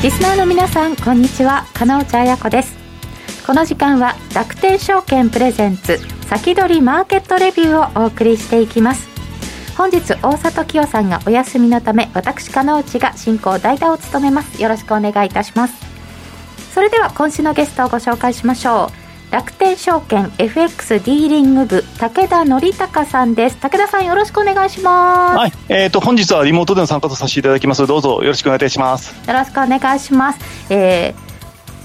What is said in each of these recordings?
リスナーの皆さんこんにちは。金内彩子です。この時間は楽天証券プレゼンツ先取りマーケットレビューをお送りしていきます。本日大里清さんがお休みのため私金内が進行代打を務めます。よろしくお願いいたします。それでは今週のゲストをご紹介しましょう。楽天証券 FX ディーリング部武田則隆さんです。武田さんよろしくお願いします。はい。えーと、本日はリモートでの参加とさせていただきます。どうぞよろしくお願いいたします。よろしくお願いします。えー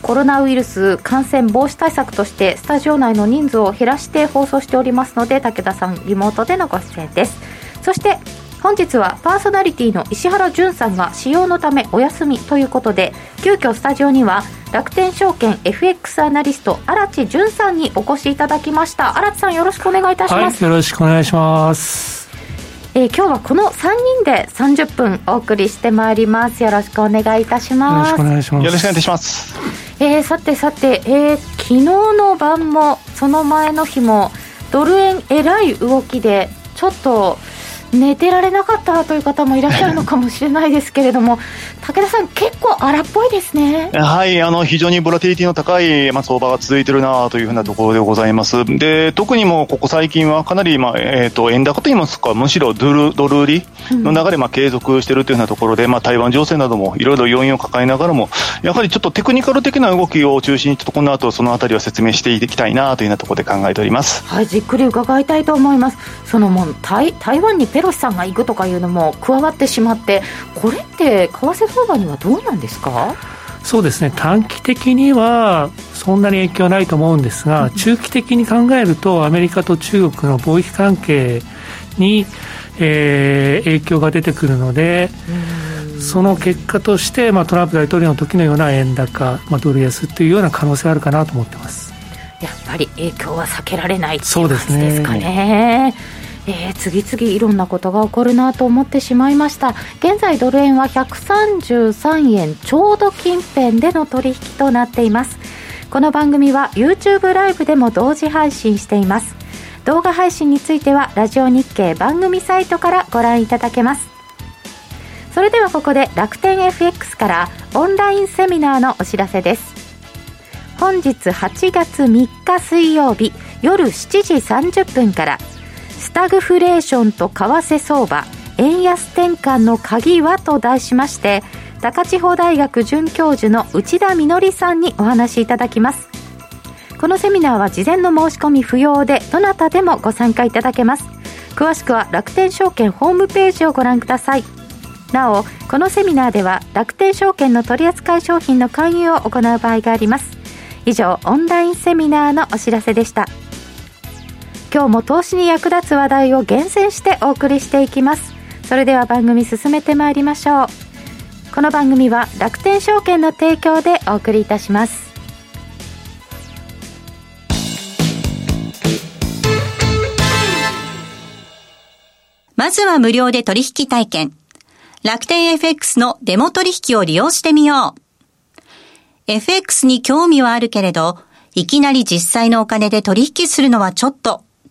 コロナウイルス感染防止対策としてスタジオ内の人数を減らして放送しておりますので武田さんリモートでのご出演です。そして本日はパーソナリティの石原潤さんが使用のためお休みということで急遽スタジオには楽天証券 FX アナリスト荒地潤さんにお越しいただきました。荒地さんよろしくお願いいたします、はい、よろしくお願いします。えー、今日はこの3人で30分お送りしてまいります。よろしくお願いいたします。よろしくお願いします。よろしくお願いします。えー、さてさて、えー、昨日の晩もその前の日もドル円えらい動きでちょっと寝てられなかったという方もいらっしゃるのかもしれないですけれども、武田さん、結構荒っぽいですね。はい、あの非常にボラティリティの高い、まあ、相場が続いているなというふうなところでございます。で、特にもここ最近はかなり、まあえーと、円高といいますか、むしろドルドル売りの流れ、まあ、継続しているというようなところで、まあ、台湾情勢などもいろいろ要因を抱えながらも、やはりちょっとテクニカル的な動きを中心に、ちょっとこの後そのあたりは説明していきたいなというようなところで考えております。はい、じっくり伺いたいと思います。そのもう台台湾にペロシさんが行くとかかいうのも加わってしまってこれって為替相場にはどうなんですか？そうですね。短期的にはそんなに影響ないと思うんですが、中期的に考えるとアメリカと中国の貿易関係に、えー、影響が出てくるので、その結果として、まあ、トランプ大統領の時のような円高、まあ、ドル安というような可能性があるかなと思ってます。やっぱり影響は避けられないという感じですかね。えー、次々いろんなことが起こるなと思ってしまいました。現在ドル円は133円ちょうど近辺での取引となっています。この番組は YouTube ライブでも同時配信しています。動画配信についてはラジオ日経番組サイトからご覧いただけます。それではここで楽天 FX からオンラインセミナーのお知らせです。本日8月3日水曜日夜7時30分からスタグフレーションと為替相場円安転換の鍵はと題しまして高千穂大学准教授の内田みのりさんにお話しいただきます。このセミナーは事前の申し込み不要でどなたでもご参加いただけます。詳しくは楽天証券ホームページをご覧ください。なおこのセミナーでは楽天証券の取扱い商品の勧誘を行う場合があります。以上オンラインセミナーのお知らせでした。今日も投資に役立つ話題を厳選してお送りしていきますそれでは番組進めてまいりましょうこの番組は楽天証券の提供でお送りいたしますまずは無料で取引体験。楽天 FX のデモ取引を利用してみよう。FX に興味はあるけれど、いきなり実際のお金で取引するのはちょっと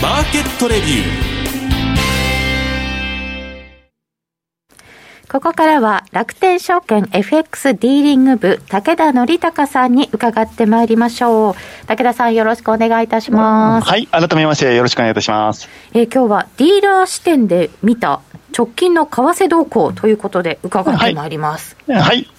マーケットレビュー。ここからは楽天証券 FX ディーリング部武田則隆さんに伺ってまいりましょう。武田さんよろしくお願いいたします。はい、改めましてよろしくお願いいたします。えー、今日はディーラー視点で見た直近の為替動向ということで伺ってまいります。はい、はい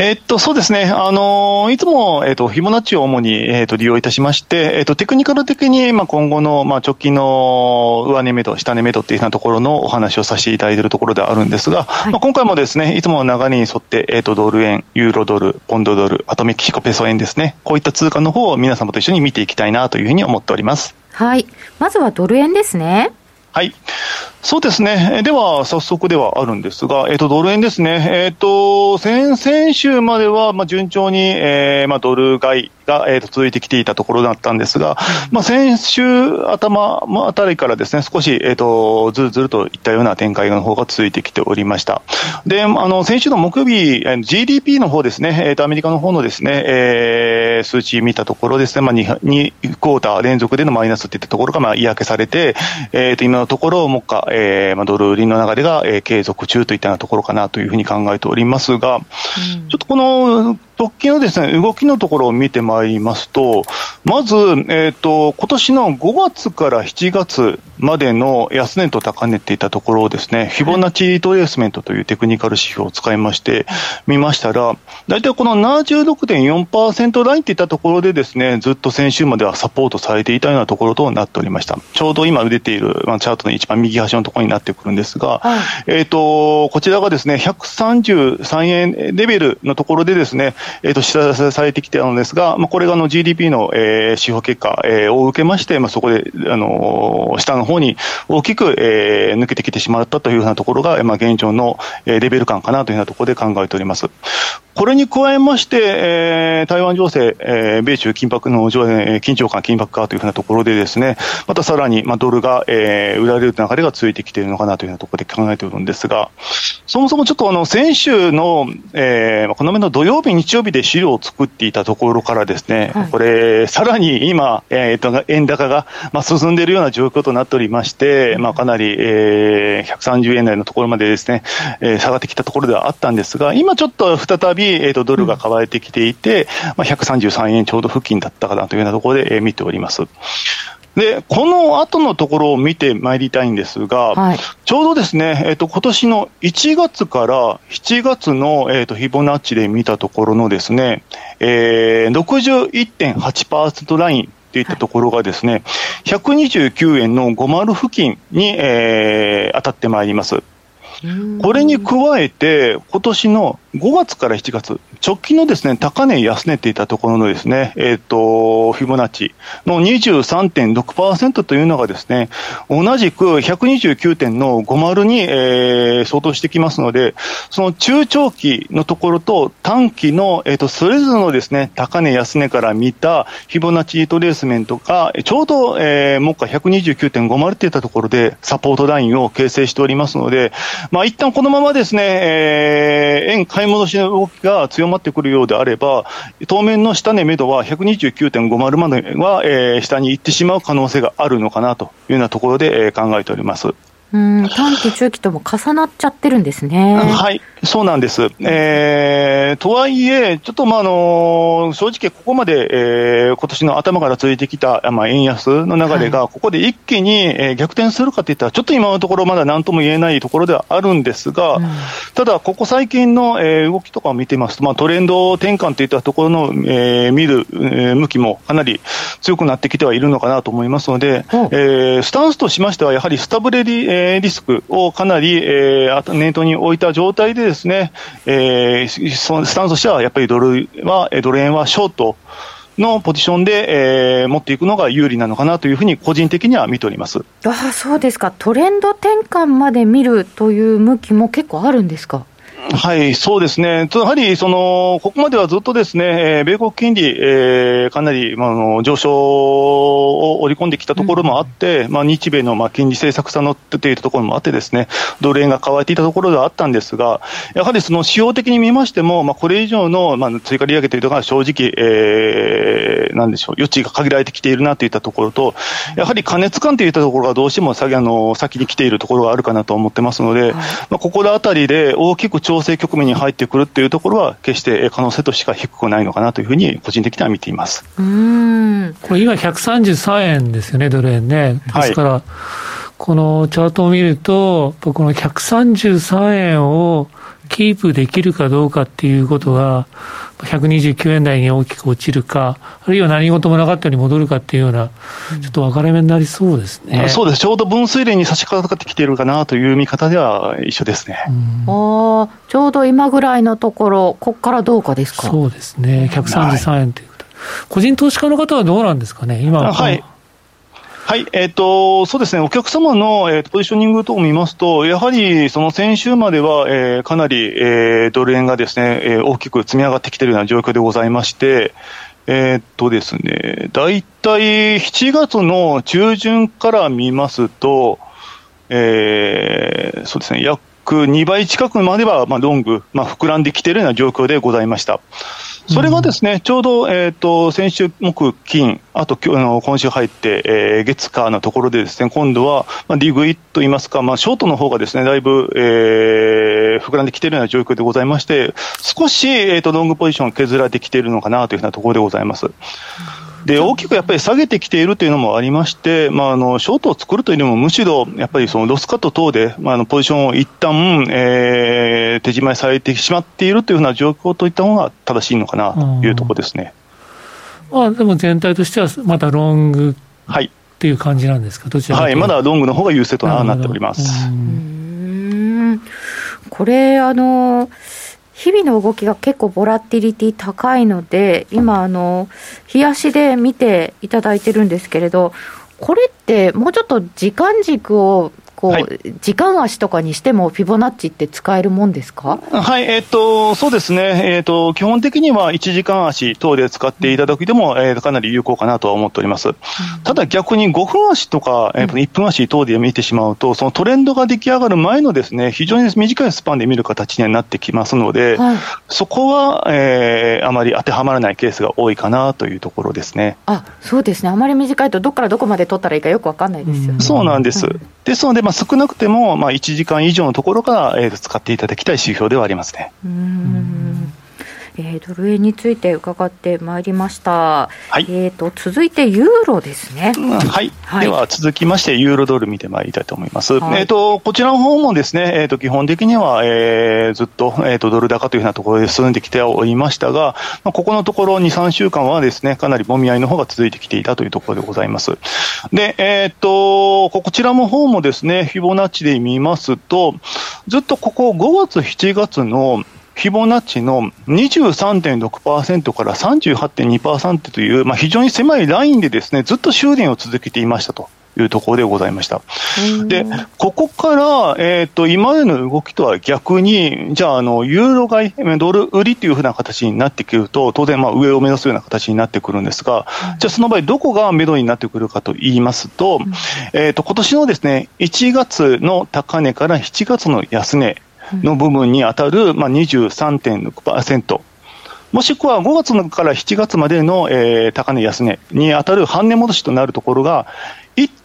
えー、っと、そうですね。あのー、いつも、えー、っと、フィボナッチを主に、えっと、利用いたしまして、えっと、テクニカル的に、まあ、今後の、まあ、直近の上値目と下値目とっていうようなところのお話をさせていただいているところであるんですが、はい、まあ、今回もですね、いつもの流れに沿って、えっと、ドル円、ユーロドル、ポンドドル、あとメキシコペソ円ですね。こういった通貨の方を皆様と一緒に見ていきたいなというふうに思っております。はい。まずはドル円ですね。はい。そうですね。では、早速ではあるんですが、えっ、ー、と、ドル円ですね。えっ、ー、と、先々週までは、まあ、順調に、えー、まあ、ドル買いが、えー、と続いてきていたところだったんですが、まあ、先週頭あたりからですね、少し、えっ、ー、と、ずるずるといったような展開の方が続いてきておりました。で、あの、先週の木曜日、GDP の方ですね、えっ、ー、と、アメリカの方のですね、えー、数値見たところですね、まあ2、2クォーター連続でのマイナスっていったところが、まあ、嫌気されて、えっ、ー、と、今のところ、もっか、えー、まあ、ドル売りの流れが、えー、継続中といったようなところかなというふうに考えておりますが、うん、ちょっとこの直近のですね、動きのところを見てまいりますと、まず、えっ、ー、と、今年の5月から7月までの安値と高値っていったところをですね、フィボナッチリトレースメントというテクニカル指標を使いまして見ましたら、大体この76.4%ラインっていったところでですね、ずっと先週まではサポートされていたようなところとなっておりました。ちょうど今出ている、まあ、チャートの一番右端のところになってくるんですが、はい、えっ、ー、と、こちらがですね、133円レベルのところでですね、えっ、ー、と、下支えされてきてたのですが、まあ、これがあの GDP の、えー、指標結果、えー、を受けまして、まあ、そこで、あのー、下の方に大きく、えー、抜けてきてしまったというようなところが、まあ、現状の、えー、レベル感かなというようなところで考えております。これに加えまして、えー、台湾情勢、えー、米中緊迫の、えー、緊張感、緊迫化というふうなところでですね、またさらに、まあ、ドルが、えー、売られる流れが続いてきているのかなというようなところで考えているんですが、そもそもちょっとあの、先週の、えー、この目の土曜日、日曜日で資料を作っていたところからですね、はい、これ、さらに今、えー、と円高が、まあ、進んでいるような状況となっておりまして、まあ、かなり、えー、130円台のところまでですね、えー、下がってきたところではあったんですが、今ちょっと再び、えー、とドルが買われてきていて、まあ、133円ちょうど付近だったかなというようなところで、えー、見ております。で、この後のところを見てまいりたいんですが、はい、ちょうどですね、えっ、ー、と、今年の1月から7月の、えっ、ー、と、フィボナッチで見たところのですね、えー、61.8%ラインっていったところがですね、129円の50付近に、えー、当たってまいります。これに加えて、今年の5月から7月、直近のですね、高値安値っていたところのですね、えっ、ー、と、フィボナッチの23.6%というのがですね、同じく129点の50に、えー、相当してきますので、その中長期のところと短期の、えっ、ー、と、それぞれのですね、高値安値から見たフィボナッチトレースメントが、ちょうど、えー、目下129.50っていったところでサポートラインを形成しておりますので、まあ、一旦このままですね、えー、円買い戻しの動きが強まってくるようであれば、当面の下値目処は129.50までは、えー、下に行ってしまう可能性があるのかなというようなところで、えー、考えております。うん短期、中期とも重なっちゃってるんですね。はい、そうなんです。えー、とはいえ、ちょっとまああの正直ここまで、えー、今年の頭から続いてきた、まあ、円安の流れが、ここで一気に、えー、逆転するかといったら、ちょっと今のところまだ何とも言えないところではあるんですが、うん、ただ、ここ最近の、えー、動きとかを見てますと、まあ、トレンド転換といったところの、えー、見る、えー、向きもかなり強くなってきてはいるのかなと思いますので、えー、スタンスとしましては、やはりスタブレリ、えーえリスクをかなり、えー、念頭に置いた状態でですね、えー、そのスタンスとしてはやっぱりドルは、ドル円はショートのポジションで、えー、持っていくのが有利なのかなというふうに個人的には見ておりますあそうですか、トレンド転換まで見るという向きも結構あるんですか？はい、そうですね。やはり、その、ここまではずっとですね、米国金利、えー、かなり、まあ、の上昇を織り込んできたところもあって、うん、まあ、日米の、まあ、金利政策差のっているところもあってですね、ドル円が乾いていたところではあったんですが、やはりその使用的に見ましても、まあ、これ以上の、まあ、追加利上げというのが正直、えー、なんでしょう、余地が限られてきているなといったところと、やはり加熱感といったところがどうしても先あの先に来ているところがあるかなと思ってますので、はい、まあ、ここら辺りで大きく調整局面に入ってくるっていうところは、決して可能性としては低くないのかなというふうに、個人的には見ています。うん。これ、今、133円ですよね、ドル円ね。ですから、はい、このチャートを見ると、この133円をキープできるかどうかっていうことが、129円台に大きく落ちるか、あるいは何事もなかったように戻るかっていうような、ちょっと分かれ目になりそうですね。うん、そうです。ちょうど分水嶺に差し掛かってきているかなという見方では一緒ですね。うん、あちょうど今ぐらいのところ、ここからどうかですか？そうですね。133円ということ、はい、個人投資家の方はどうなんですかね、今はい。はい、えっ、ー、と、そうですね、お客様の、えー、ポジショニング等を見ますと、やはりその先週までは、えー、かなり、えー、ドル円がですね、えー、大きく積み上がってきているような状況でございまして、えー、っとですね、大体7月の中旬から見ますと、えー、そうですね、約2倍近くまでは、まあ、ロング、まあ、膨らんできているような状況でございました。それがですね、ちょうど、え、ー、と、先週木、金、あと今日の今週入って、えー、月火のところでですね、今度は、まあ、リグイといいますか、まあ、ショートの方がですね、だいぶ、えー、膨らんできているような状況でございまして、少し、え、ー、と、ロングポジション削られてきているのかなというふうなところでございます。で、大きくやっぱり下げてきているというのもありまして、まあ、あの、ショートを作るというよりも、むしろ、やっぱりそのロスカット等で、まあ、あの、ポジションを一旦、えー、手締まいされてしまっているというような状況といった方が正しいのかなというところですね。まあ、でも全体としては、またロングはいっていう感じなんですか、どちらはい、まだロングの方が優勢となっております。これ、あの、日々の動きが結構ボラティリティ高いので、今、あの、冷やしで見ていただいてるんですけれど、これってもうちょっと時間軸をこう、はい、時間足とかにしても、フィボナッチって使えるもんですか？はい、えー、っと、そうですね、えー、っと、基本的には1時間足等で使っていただくでも、えー、かなり有効かなとは思っております。うん、ただ逆に5分足とか、えー、1分足等で見てしまうと、そのトレンドが出来上がる前のですね、非常に短いスパンで見る形になってきますので、はい、そこは、えー、あまり当てはまらないケースが多いかなというところですね。あ、そうですね。あまり短いと、どこからどこまで取ったらいいかよくわかんないですよね。うん、そうなんです。うん、ですので、まあ、少なくても、まあ、1時間以上のところから、えー、使っていただきたい指標ではありますね。うんえー、ドル円について伺ってまいりました。はい、えっ、ー、と、続いてユーロですね。はい。はい、では、続きまして、ユーロドル見てまいりたいと思います。はい、えっ、ー、と、こちらの方もですね、えっ、と、基本的には、えー、ずっと、えっ、と、ドル高というふうなところで進んできておりましたが、まあ、ここのところ2、3週間はですね、かなりもみ合いの方が続いてきていたというところでございます。で、えっ、と、こちらの方もですね、フィボナッチで見ますと、ずっとここ5月、7月のフィボナッチの23.6%から38.2%という、まあ、非常に狭いラインでですね、ずっと修練を続けていましたと。いうところでございました。で、ここから、えっ、ー、と、今までの動きとは逆に、じゃあ、あの、ユーロ買い、ドル売りというふうな形になってくると、当然、まあ、上を目指すような形になってくるんですが、じゃあ、その場合、どこが目処になってくるかと言いますと、えっ、ー、と、今年のですね、1月の高値から7月の安値の部分に当たる、まあ、23.6%。もしくは5月から7月までの、えー、高値安値に当たる半値戻しとなるところが、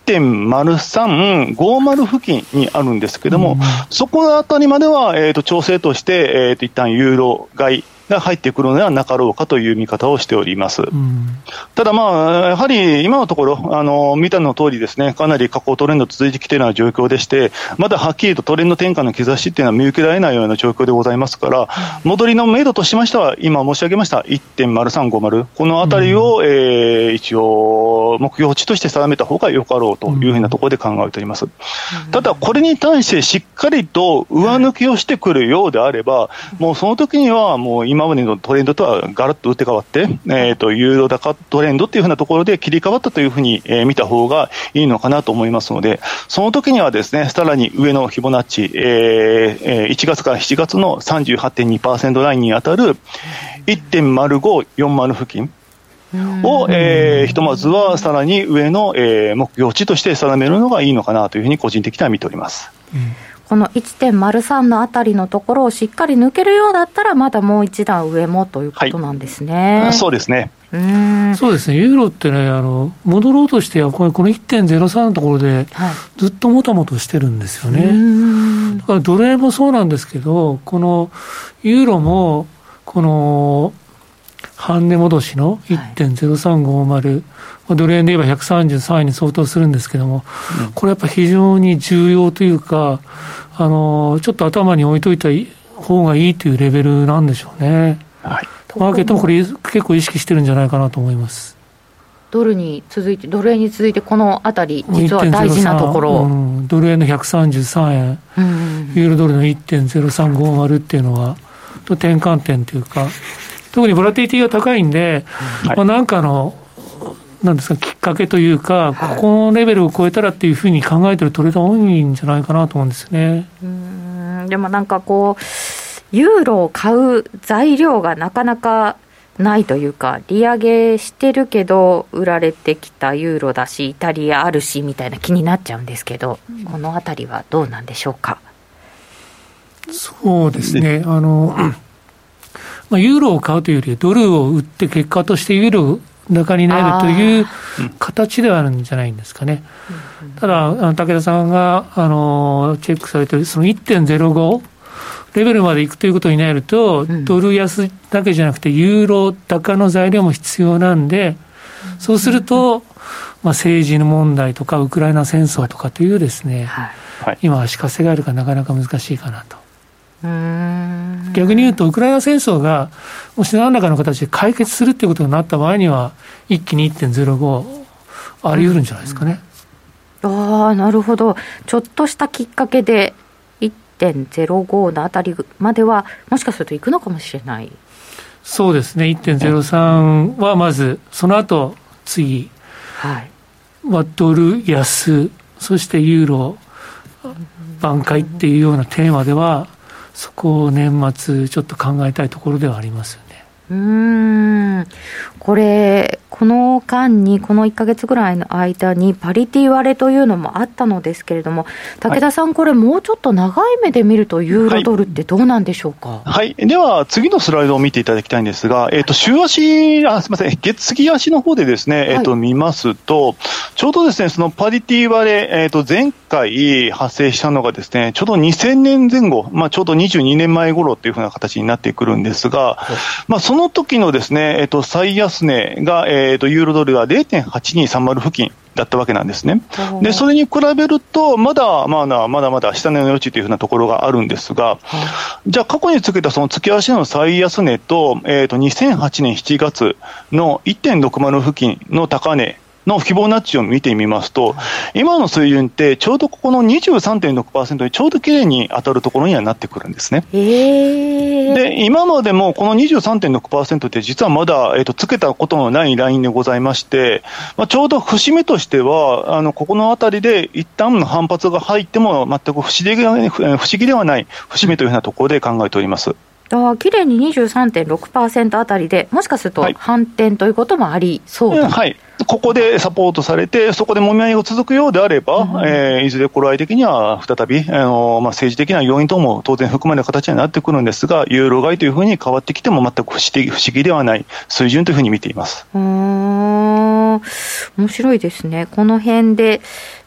1.0350付近にあるんですけども、うん、そこあたりまでは、えーと、調整として、えーと、一旦ユーロ買いが入ってくるのではなかろうかという見方をしております。うん、ただ、まあ、やはり今のところ、あの見たの通りですね、かなり下降トレンド続いてきているような状況でして、まだはっきりとトレンド転換の兆しっていうのは見受けられないような状況でございますから、戻りの目処としましては、今申し上げました1.0350、このあたりを、うん、えー、一応、目標値として定めた方がよかろうというふうなところで考えております。うん、ただ、これに対してしっかりと上抜きをしてくるようであれば、もうその時にはもう今までのトレンドとはガラッと打って変わって、えーと、ユーロ高トレンドっていうふうなところで切り替わったというふうに、えー、見た方がいいのかなと思いますので、その時にはですね、さらに上のフィボナッチ、えー、1月から7月の38.2%ラインに当たる1.0540付近、を、えー、ひとまずはさらに上の、えー、目標値として定めるのがいいのかなというふうに個人的には見ております。うんこの1.03のあたりのところをしっかり抜けるようだったら、まだもう一段上もということなんですね。はい、そうですね。うそうですね、ユーロってね、あの戻ろうとしては、この1.03のところで、ずっともたもたしてるんですよね。はい、だからドル円もそうなんですけど、このユーロも、この半値戻しの1.0350、はい、ドル円で言えば133円に相当するんですけども、うん、これやっぱ非常に重要というか、あのちょっと頭に置いといた方がいいというレベルなんでしょうね。はい、マーケットもこれ結構意識してるんじゃないかなと思います。ドルに続いて、ドル円に続いて、このあたり、実は大事なところ、うん、ドル円の133円、うん、ユーロドルの1.0350っていうのは、転換点というか、特にボラティティが高いんで、はい、まあ、なんかの、なんですか、きっかけというか、ここのレベルを超えたらっていうふうに考えてるトレード多いんじゃないかなと思うんですよね。うんでもなんかこう、ユーロを買う材料がなかなかないというか、利上げしてるけど、売られてきたユーロだし、イタリアあるしみたいな気になっちゃうんですけど、このあたりはどうなんでしょうか？そうですね、あの、まあ、ユーロを買うというより、ドルを売って結果としてユーロ高になるという形ではあるんじゃないんですかね。ただ、武田さんがあのチェックされてるその1.05レベルまでいくということになると、ドル安だけじゃなくて、ユーロ高の材料も必要なんで、そうすると、まあ、政治の問題とか、ウクライナ戦争とかというですね、はい、今、足かせがあるかなかなか難しいかなと。逆に言うと、ウクライナ戦争がもし何らかの形で解決するということになった場合には、一気に1.05、あり得るんじゃないですかね。ああ、なるほど、ちょっとしたきっかけで、1.05のあたりまでは、もしかするといくのかもしれない。そうですね、1.03はまず、その後次、はい、ドル安、そしてユーロ挽回っていうようなテーマでは、そこを年末、ちょっと考えたいところではありますよね。うんこれ、この間に、この1か月ぐらいの間に、パリティ割れというのもあったのですけれども、武田さん、はい、これ、もうちょっと長い目で見ると、ユーロドルってどうなんでしょうか、はい、はい、では、次のスライドを見ていただきたいんですが、えーと、週足あ、すみません、月月足の方でですね、えーと見ますと、ちょうどですね、そのパリティ割れ、えーと、前回発生したのがですね、ちょうど2000年前後、まあ、ちょうど22年前頃っていうふうな形になってくるんですが、まあ、その時のですね、えーと、最安値が、えーえーと、ユーロドルが0.8230付近だったわけなんですね。で、それに比べると、まだ、まだ、まだまだ下値の余地というふうなところがあるんですが、じゃあ過去につけたその月足の最安値と、えっ、ー、と、2008年7月の1.60付近の高値のフィボナッチを見てみますと、今の水準って、ちょうどここの23.6%にちょうどきれいに当たるところにはなってくるんですね。で、今までもこの23.6%って実はまだ、えーと、つけたことのないラインでございまして、まあ、ちょうど節目としては、あのここのあたりで一旦の反発が入っても全く不思議では不思議ではない節目というふうなところで考えております。あ綺麗に23.6%あたりで、もしかすると反転ということもありそうだ、はい、ここでサポートされて、そこでもみ合いが続くようであれば、うん、えー、いずれ頃合い的には再び、あのまあ、政治的な要因等も当然含まれる形になってくるんですが、ユーロ買いというふうに変わってきても全く不思議不思議ではない水準というふうに見ています。うん。面白いですね、この辺で。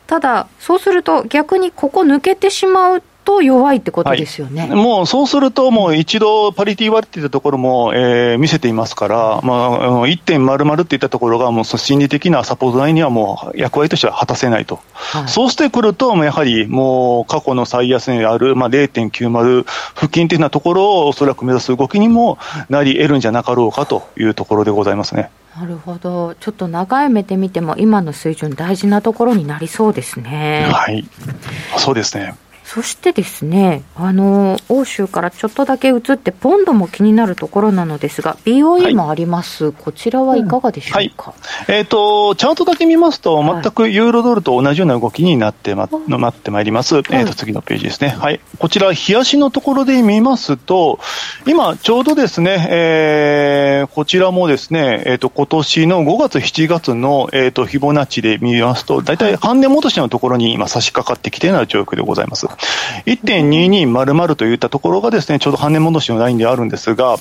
ただ、そうすると逆にここ抜けてしまうと弱いってことですよね、はい、もうそうすると、もう一度パリティ割れていたところも、えー、見せていますから、まあ、1.00っていったところが、もう心理的なサポートラインにはもう役割としては果たせないと、はい、そうしてくると、やはりもう過去の最安値である、まあ、0.90付近というようなところをおそらく目指す動きにもなり得るんじゃなかろうかというところでございますね。なるほど、ちょっと長い目で見ても、今の水準、大事なところになりそうですね。はい、そうですね。そしてですね、あの、欧州からちょっとだけ移って、ポンドも気になるところなのですが、BOE もあります、はい、こちらはいかがでしょうか、うんはい、えっ、ー、と、チャートだけ見ますと、全くユーロドルと同じような動きになってま、の待ってまいります。えっ、ー、と、次のページですね。はい。こちら、冷やしのところで見ますと、今、ちょうどですね、えー、こちらもですね、えっ、ー、と、今年の5月、7月の、えっ、と、フィボナッチで見ますと、大体半値戻しのところに今差し掛かってきているような状況でございます。1.2200といったところがですね、ちょうど半値戻しのラインであるんですが、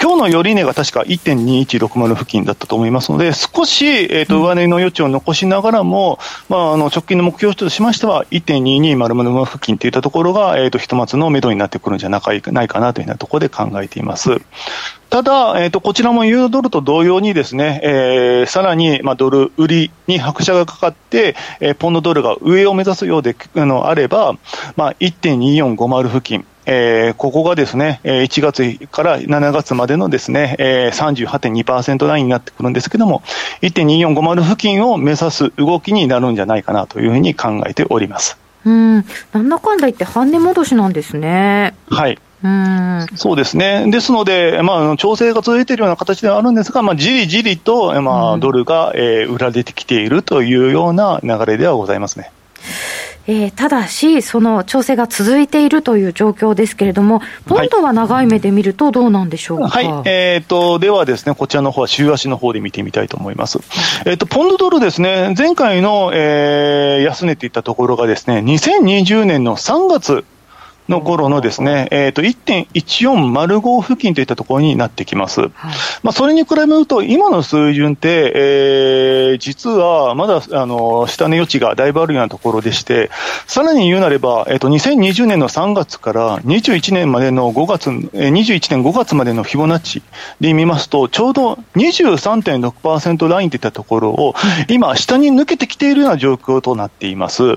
今日の寄値が確か1.2160付近だったと思いますので、少し、えーと、上値の余地を残しながらも、まあ、あの直近の目標としましては、1.2200付近といったところが、えーと、ひとまずの目処になってくるんじゃないかなというようなところで考えています。ただ、えーと、こちらもユーロドルと同様にですね、えー、さらに、まあ、ドル売りに拍車がかかって、えー、ポンドドルが上を目指すようであのあれば、まあ、1.2450付近、えー、ここがですね、1月から7月までのですね、えー、38.2%ラインになってくるんですけども、1.2450付近を目指す動きになるんじゃないかなというふうに考えております。うん、なんだかんだ言って半値戻しなんですね。はい。うんそうですね。ですので、まあ、調整が続いているような形ではあるんですが、まあ、じりじりと、まあ、ドルが、えー、売られてきているというような流れではございますね。えー、ただし、その調整が続いているという状況ですけれども、ポンドは長い目で見るとどうなんでしょうか？はい、はい、えーと、ではですね、こちらの方は週足の方で見てみたいと思います。えっ、ー、と、ポンドドルですね、前回の、えー、安値といったところがですね、2020年の3月の頃のですね、えっ、ー、と、1.1405付近といったところになってきます。はい、まあ、それに比べると、今の水準って、えー、実はまだ、あの、下値余地がだいぶあるようなところでして、さらに言うなれば、えっ、ー、と、2020年の3月から21年までの5月、えー、21年5月までのフィボナッチで見ますと、ちょうど23.6%ラインといったところを、今、下に抜けてきているような状況となっています。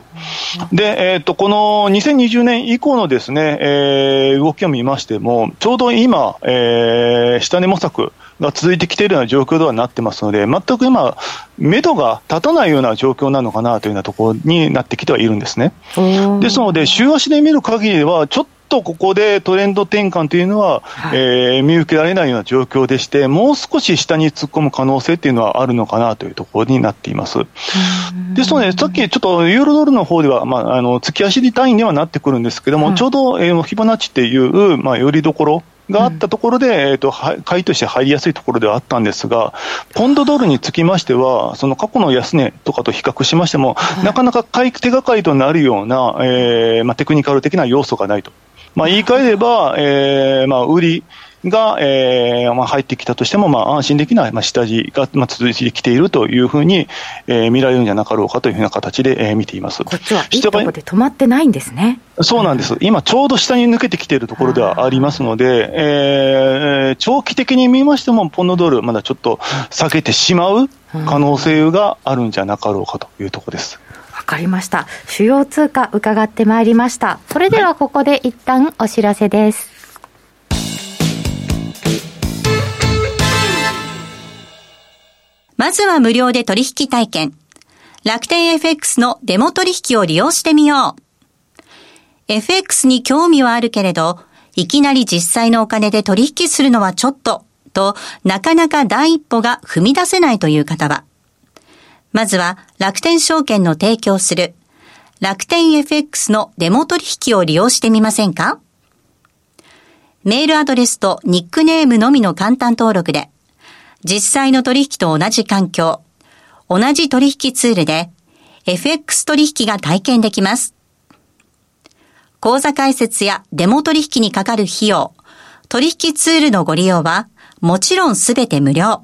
で、えっ、ー、と、この2020年以降のですね、えー、動きを見ましても、ちょうど今、えー、下値模索が続いてきているような状況ではなってますので、全く今、目処が立たないような状況なのかなというようなところになってきてはいるんですね。ですので、週足で見る限りでは、ちょっとここでトレンド転換というのは、はい、えー、見受けられないような状況でして、もう少し下に突っ込む可能性っていうのはあるのかなというところになっています。ですので、さっきちょっとユーロドルの方では、まあ、あの、月足単位にはなってくるんですけども、はい、ちょうど、えー、フィボナッチっていう、まあ、よりどころ、があったところで、うん、えっ、ー、と、買いとして入りやすいところではあったんですが、ポンドドルにつきましては、その過去の安値とかと比較しましても、はい、なかなか買い手がかりとなるような、えー、まあ、テクニカル的な要素がないと。まあ、言い換えれば、えー、まあ、売り、が、えーまあ、入ってきたとしても、まあ、安心できない、まあ、下地が、まあ、続いてきているというふうに、えー、見られるんじゃなかろうかというふうな形で、えー、見ていますこっちはいいところで止まってないんですね。そうなんです、今、ちょうど下に抜けてきているところではありますので、えー、長期的に見ましても、ポンドドル、まだちょっと下げてしまう可能性があるんじゃなかろうかというところです。わかりました。主要通貨伺ってまいりました。それではここで一旦お知らせです。まずは無料で取引体験。楽天 FX のデモ取引を利用してみよう。FX に興味はあるけれど、いきなり実際のお金で取引するのはちょっと、と、なかなか第一歩が踏み出せないという方は、まずは楽天証券の提供する楽天 FX のデモ取引を利用してみませんか？メールアドレスとニックネームのみの簡単登録で、実際の取引と同じ環境、同じ取引ツールで FX 取引が体験できます。口座開設やデモ取引にかかる費用、取引ツールのご利用はもちろんすべて無料。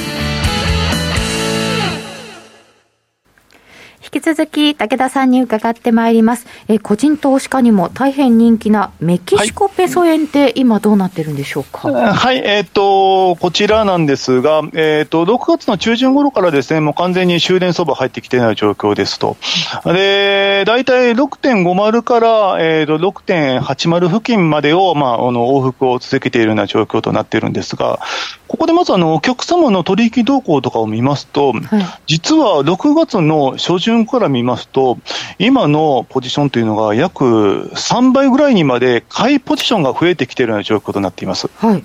引き続き武田さんに伺ってまいります。え個人投資家にも大変人気なメキシコペソ円って今どうなってるんでしょうか？はい、えっ、ー、と、こちらなんですが、えっ、ー、と、6月の中旬頃からですね、もう完全に終電相場入ってきてない状況ですと。で、大体6.50から、えっ、ー、と、6.80付近までを、まあ、あの、往復を続けているような状況となっているんですが、ここでまずあの、お客様の取引動向とかを見ますと、はい、実は6月の初旬から見ますと、今のポジションというのが約3倍ぐらいにまで買いポジションが増えてきているような状況となっています。はい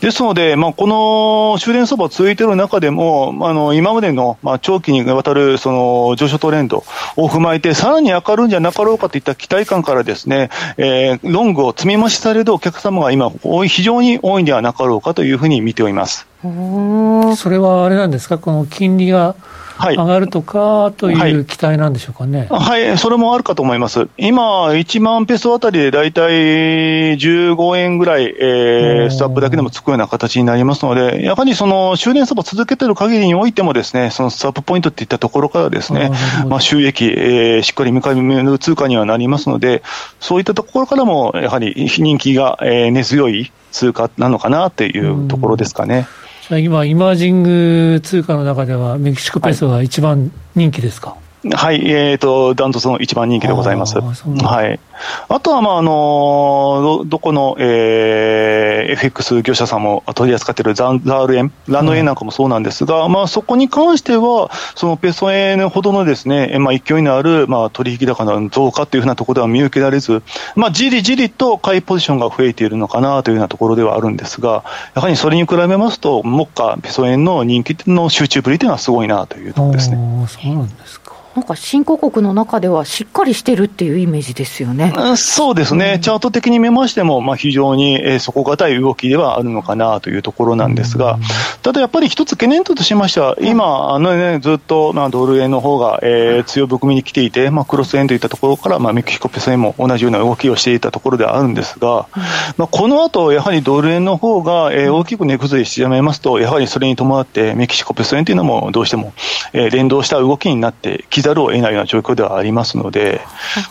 ですので、まあ、この終電相場続いている中でも、あの今までの、まあ、長期にわたるその上昇トレンドを踏まえて、さらに上がるんじゃなかろうかといった期待感からですね、えー、ロングを積み増しされるお客様が今、非常に多いんではなかろうかというふうに見ております。それはあれなんですか、この金利が上がるとかという期待なんでしょうかね、はい、はい、それもあるかと思います。今、1万ペソあたりで大体15円ぐらい、えー、スタップだけでもつくような形になりますので、やはりその終電相場続けてる限りにおいてもですね、そのスタップポイントっていったところからですね、まあ、収益、えー、しっかり向かいる通貨にはなりますので、そういったところからも、やはり人気が、えー、根強い通貨なのかなっていうところですかね。今、イマージング通貨の中では、メキシコペソが一番人気ですか、はいはい、えっ、ー、と、ダントツの一番人気でございます。はい。あとは、まあ、あのど、どこの、えー、FX 業者さんも取り扱っているザザール円、ランド円なんかもそうなんですが、うん、まあ、そこに関しては、そのペソ円ほどのですね、まあ、勢いのある、まあ、取引高の増加というふうなところでは見受けられず、まあ、じりじりと買いポジションが増えているのかなというようなところではあるんですが、やはりそれに比べますと、目下、ペソ円の人気の集中ぶりというのはすごいなというところですね。そうなんですか。なんか新興国の中ではしっかりしてるっていうイメージですよね。そうですね、うん、チャート的に見ましても、まあ、非常に、えー、底堅い動きではあるのかなというところなんですが、うん、ただやっぱり一つ懸念としましては、今、あのね、ずっと、まあ、ドル円の方が、えー、強含みに来ていて、まあ、クロス円といったところから、まあ、メキシコペソ円も同じような動きをしていたところではあるんですが、うん、まあ、この後、やはりドル円の方が、えー、大きく値崩れしてしまいますと、やはりそれに伴ってメキシコペソ円というのもどうしても、えー、連動した動きになってきざるを得ないような状況況ではありますので、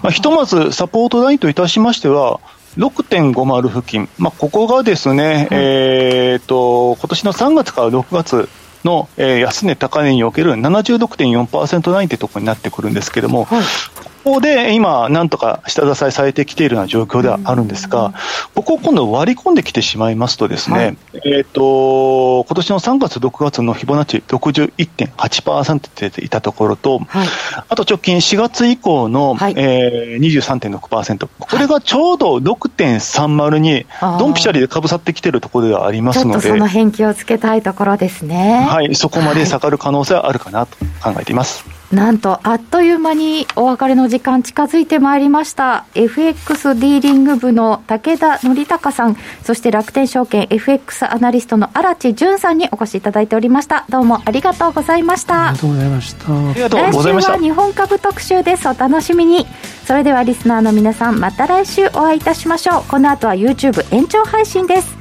まあ、ひとまずサポートラインといたしましては、6.50付近、まあ、ここがですね、はい、えっ、と、今年の3月から6月の、えー、安値高値における76.4%ラインというところになってくるんですけれども、はい、ここで今、なんとか下支えされてきているような状況ではあるんですが、ここを今度割り込んできてしまいますとですね、はい、えっ、ー、と、今年の3月、6月のフィボナッチ61.8%っていたところと、はい、あと直近4月以降の、はい、えー、23.6%、これがちょうど6.30に、ドンピシャリでかぶさってきているところではありますので、その辺気をつけたいところですね。はい、そこまで下がる可能性はあるかなと考えています。なんと、あっという間にお別れの時間近づいてまいりました。FX ディーリング部の武田則孝さん、そして楽天証券 FX アナリストの荒地淳さんにお越しいただいておりました。どうもありがとうございました。ありがとうございました。来週は日本株特集です。お楽しみに。それではリスナーの皆さん、また来週お会いいたしましょう。この後は YouTube 延長配信です。